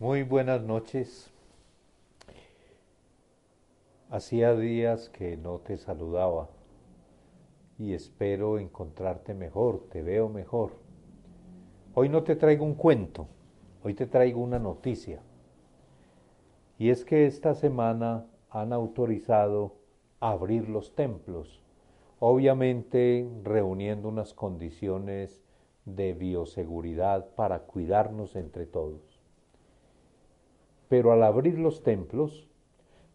Muy buenas noches. Hacía días que no te saludaba y espero encontrarte mejor, te veo mejor. Hoy no te traigo un cuento, hoy te traigo una noticia. Y es que esta semana han autorizado abrir los templos, obviamente reuniendo unas condiciones de bioseguridad para cuidarnos entre todos. Pero al abrir los templos,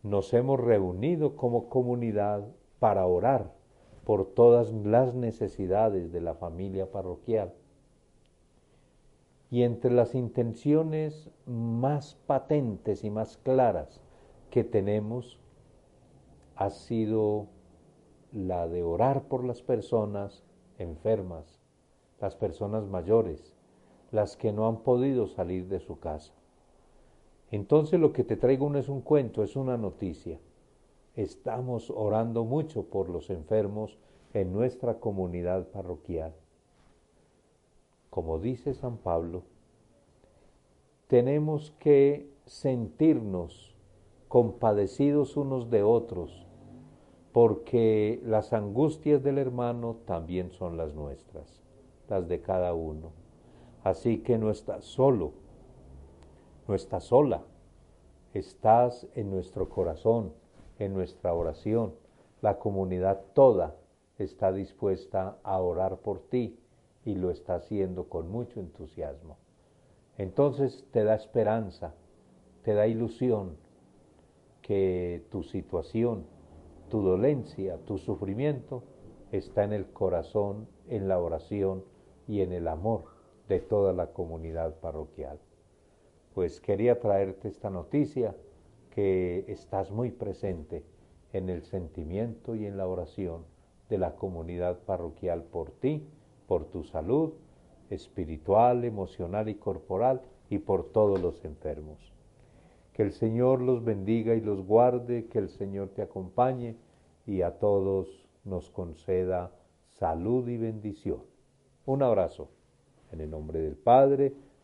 nos hemos reunido como comunidad para orar por todas las necesidades de la familia parroquial. Y entre las intenciones más patentes y más claras que tenemos ha sido la de orar por las personas enfermas, las personas mayores, las que no han podido salir de su casa. Entonces lo que te traigo no es un cuento, es una noticia. Estamos orando mucho por los enfermos en nuestra comunidad parroquial. Como dice San Pablo, tenemos que sentirnos compadecidos unos de otros, porque las angustias del hermano también son las nuestras, las de cada uno. Así que no estás solo, no estás sola, estás en nuestro corazón, en nuestra oración. La comunidad toda está dispuesta a orar por ti y lo está haciendo con mucho entusiasmo. Entonces te da esperanza, te da ilusión que tu situación, tu dolencia, tu sufrimiento está en el corazón, en la oración y en el amor de toda la comunidad parroquial pues quería traerte esta noticia que estás muy presente en el sentimiento y en la oración de la comunidad parroquial por ti, por tu salud espiritual, emocional y corporal y por todos los enfermos. Que el Señor los bendiga y los guarde, que el Señor te acompañe y a todos nos conceda salud y bendición. Un abrazo en el nombre del Padre,